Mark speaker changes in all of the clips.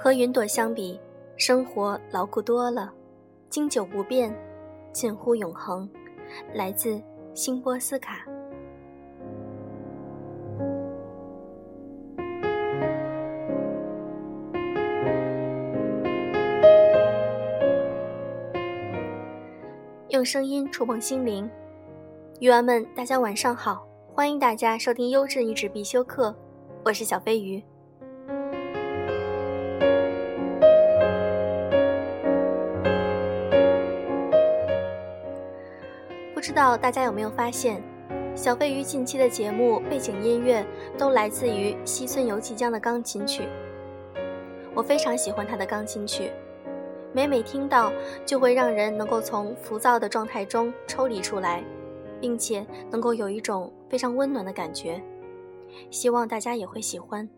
Speaker 1: 和云朵相比，生活牢固多了，经久不变，近乎永恒。来自辛波斯卡。用声音触碰心灵，鱼儿们，大家晚上好，欢迎大家收听优质一纸必修课，我是小飞鱼。不知道大家有没有发现，小飞鱼近期的节目背景音乐都来自于西村由纪江的钢琴曲。我非常喜欢他的钢琴曲，每每听到就会让人能够从浮躁的状态中抽离出来，并且能够有一种非常温暖的感觉。希望大家也会喜欢。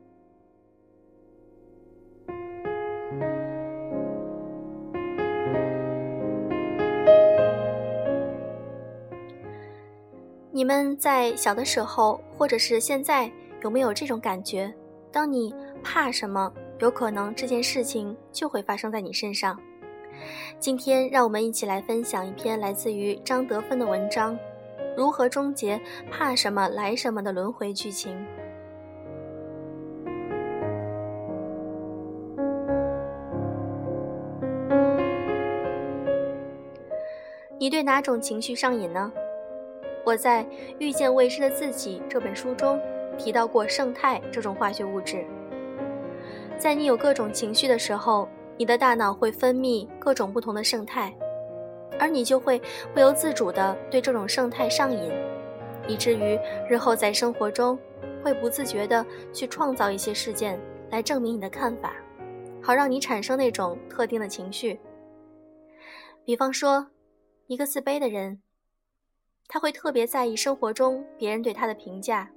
Speaker 1: 你们在小的时候，或者是现在，有没有这种感觉？当你怕什么，有可能这件事情就会发生在你身上。今天，让我们一起来分享一篇来自于张德芬的文章：如何终结怕什么来什么的轮回剧情。你对哪种情绪上瘾呢？我在《遇见未知的自己》这本书中提到过胜肽这种化学物质。在你有各种情绪的时候，你的大脑会分泌各种不同的胜肽，而你就会不由自主地对这种胜肽上瘾，以至于日后在生活中会不自觉地去创造一些事件来证明你的看法，好让你产生那种特定的情绪。比方说，一个自卑的人。他会特别在意生活中别人对他的评价，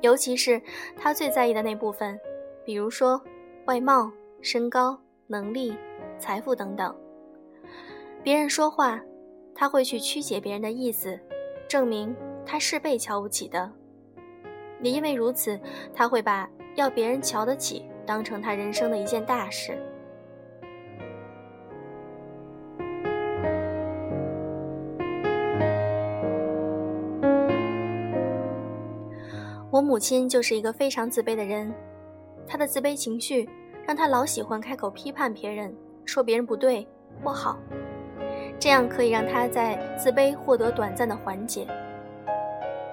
Speaker 1: 尤其是他最在意的那部分，比如说外貌、身高、能力、财富等等。别人说话，他会去曲解别人的意思，证明他是被瞧不起的。也因为如此，他会把要别人瞧得起当成他人生的一件大事。母亲就是一个非常自卑的人，她的自卑情绪让她老喜欢开口批判别人，说别人不对不好，这样可以让她在自卑获得短暂的缓解。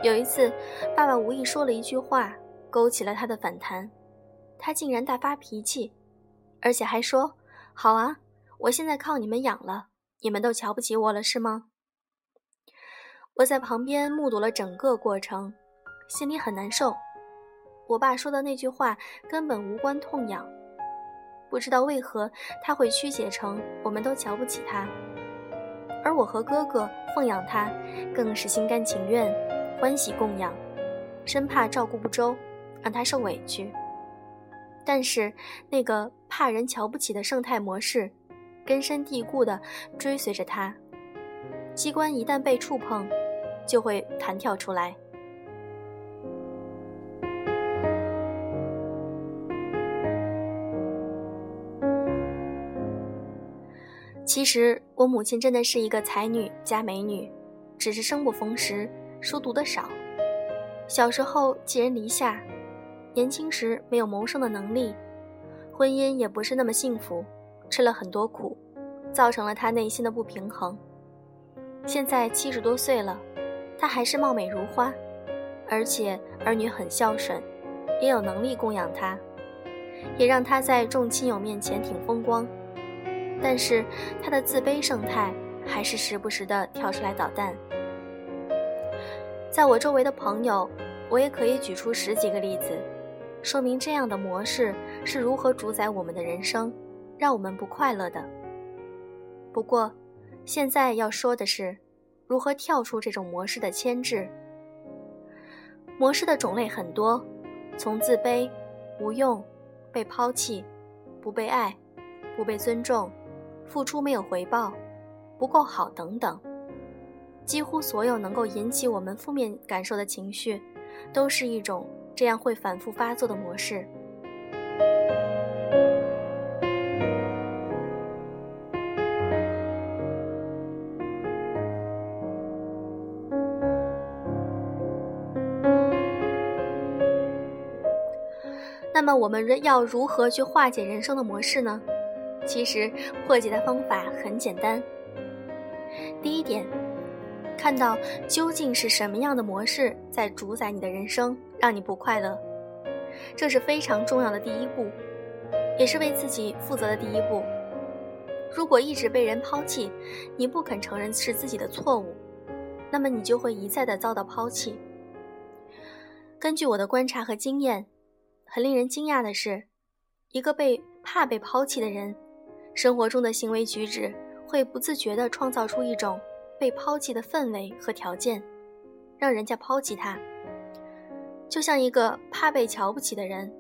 Speaker 1: 有一次，爸爸无意说了一句话，勾起了她的反弹，她竟然大发脾气，而且还说：“好啊，我现在靠你们养了，你们都瞧不起我了是吗？”我在旁边目睹了整个过程。心里很难受，我爸说的那句话根本无关痛痒，不知道为何他会曲解成我们都瞧不起他，而我和哥哥奉养他，更是心甘情愿，欢喜供养，生怕照顾不周，让他受委屈。但是那个怕人瞧不起的圣态模式，根深蒂固地追随着他，机关一旦被触碰，就会弹跳出来。其实我母亲真的是一个才女加美女，只是生不逢时，书读的少。小时候寄人篱下，年轻时没有谋生的能力，婚姻也不是那么幸福，吃了很多苦，造成了她内心的不平衡。现在七十多岁了，她还是貌美如花，而且儿女很孝顺，也有能力供养她，也让她在众亲友面前挺风光。但是他的自卑生态还是时不时的跳出来捣蛋。在我周围的朋友，我也可以举出十几个例子，说明这样的模式是如何主宰我们的人生，让我们不快乐的。不过，现在要说的是，如何跳出这种模式的牵制。模式的种类很多，从自卑、无用、被抛弃、不被爱、不被尊重。付出没有回报不够好等等。几乎所有能够引起我们负面感受的情绪都是一种这样会反复发作的模式。那么我们人要如何去化解人生的模式呢？其实破解的方法很简单。第一点，看到究竟是什么样的模式在主宰你的人生，让你不快乐，这是非常重要的第一步，也是为自己负责的第一步。如果一直被人抛弃，你不肯承认是自己的错误，那么你就会一再的遭到抛弃。根据我的观察和经验，很令人惊讶的是，一个被怕被抛弃的人，生活中的行为举止会不自觉地创造出一种被抛弃的氛围和条件，让人家抛弃他。就像一个怕被瞧不起的人，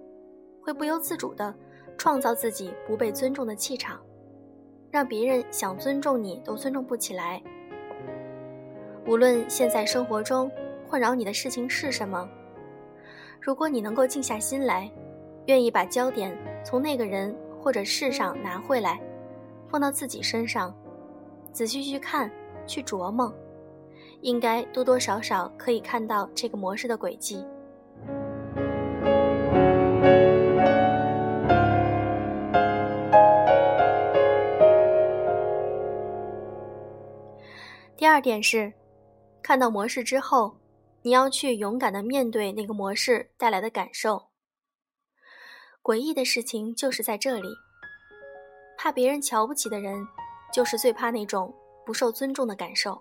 Speaker 1: 会不由自主地创造自己不被尊重的气场，让别人想尊重你都尊重不起来。无论现在生活中困扰你的事情是什么。如果你能够静下心来，愿意把焦点从那个人或者事上拿回来，放到自己身上，仔细去看、去琢磨，应该多多少少可以看到这个模式的轨迹。第二点是，看到模式之后。你要去勇敢的面对那个模式带来的感受。诡异的事情就是在这里，怕别人瞧不起的人，就是最怕那种不受尊重的感受，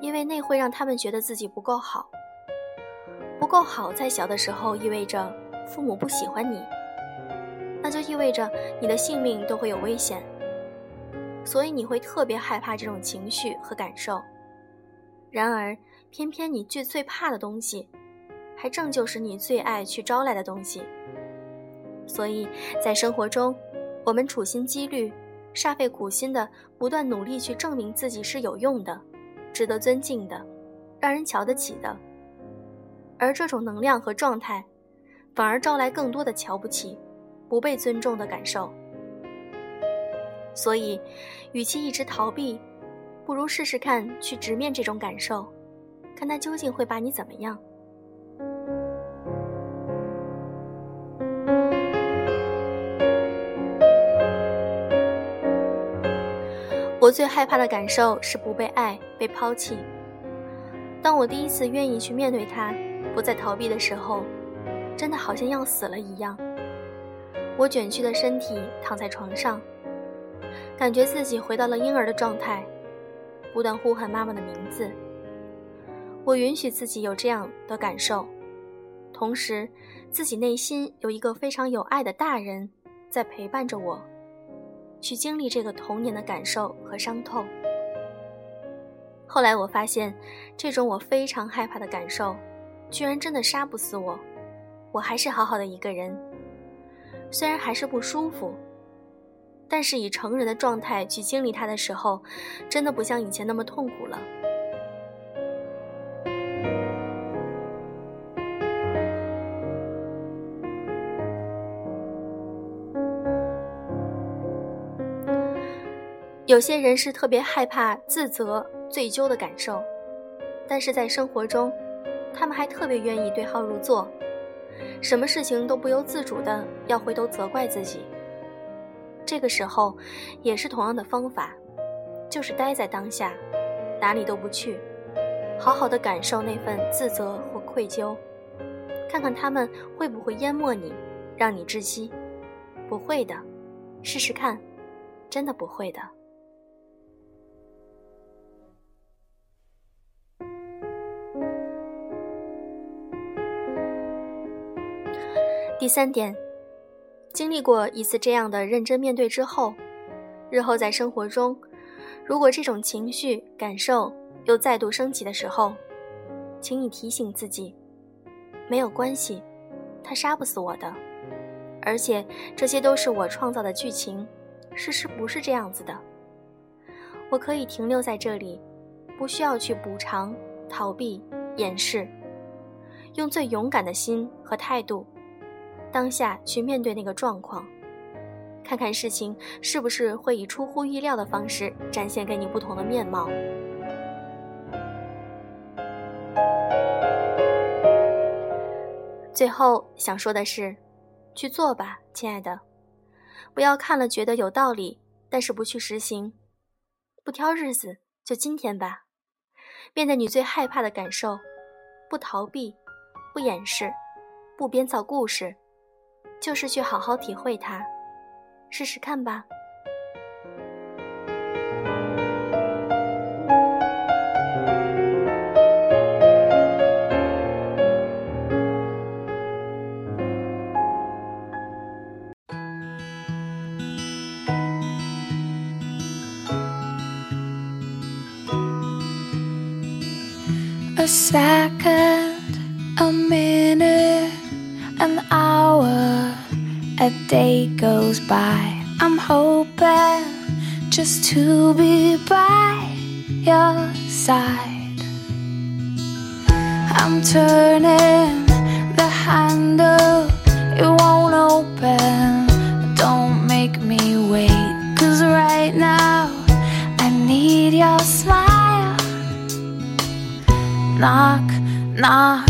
Speaker 1: 因为那会让他们觉得自己不够好。不够好，在小的时候意味着父母不喜欢你，那就意味着你的性命都会有危险，所以你会特别害怕这种情绪和感受。然而。偏偏你最最怕的东西，还正就是你最爱去招来的东西。所以在生活中，我们处心积虑、煞费苦心的不断努力去证明自己是有用的、值得尊敬的、让人瞧得起的。而这种能量和状态，反而招来更多的瞧不起、不被尊重的感受。所以，与其一直逃避，不如试试看去直面这种感受。看他究竟会把你怎么样？我最害怕的感受是不被爱、被抛弃。当我第一次愿意去面对他，不再逃避的时候，真的好像要死了一样。我卷曲的身体躺在床上，感觉自己回到了婴儿的状态，不断呼喊妈妈的名字。我允许自己有这样的感受，同时，自己内心有一个非常有爱的大人在陪伴着我，去经历这个童年的感受和伤痛。后来我发现，这种我非常害怕的感受，居然真的杀不死我，我还是好好的一个人。虽然还是不舒服，但是以成人的状态去经历它的时候，真的不像以前那么痛苦了。有些人是特别害怕自责、罪疚的感受，但是在生活中，他们还特别愿意对号入座，什么事情都不由自主的要回头责怪自己。这个时候，也是同样的方法，就是待在当下，哪里都不去，好好的感受那份自责或愧疚，看看他们会不会淹没你，让你窒息。不会的，试试看，真的不会的。第三点，经历过一次这样的认真面对之后，日后在生活中，如果这种情绪感受又再度升起的时候，请你提醒自己，没有关系，他杀不死我的，而且这些都是我创造的剧情，事实不是这样子的。我可以停留在这里，不需要去补偿、逃避、掩饰，用最勇敢的心和态度。当下去面对那个状况。看看事情是不是会以出乎意料的方式展现给你不同的面貌。最后想说的是去做吧亲爱的。不要看了觉得有道理但是不去实行。不挑日子就今天吧。面对你最害怕的感受不逃避不掩饰不编造故事就是去好好体会它。试试看吧。
Speaker 2: by. I'm hoping just to be by your side. I'm turning the handle, it won't open. Don't make me wait, cause right now I need your smile. Knock, knock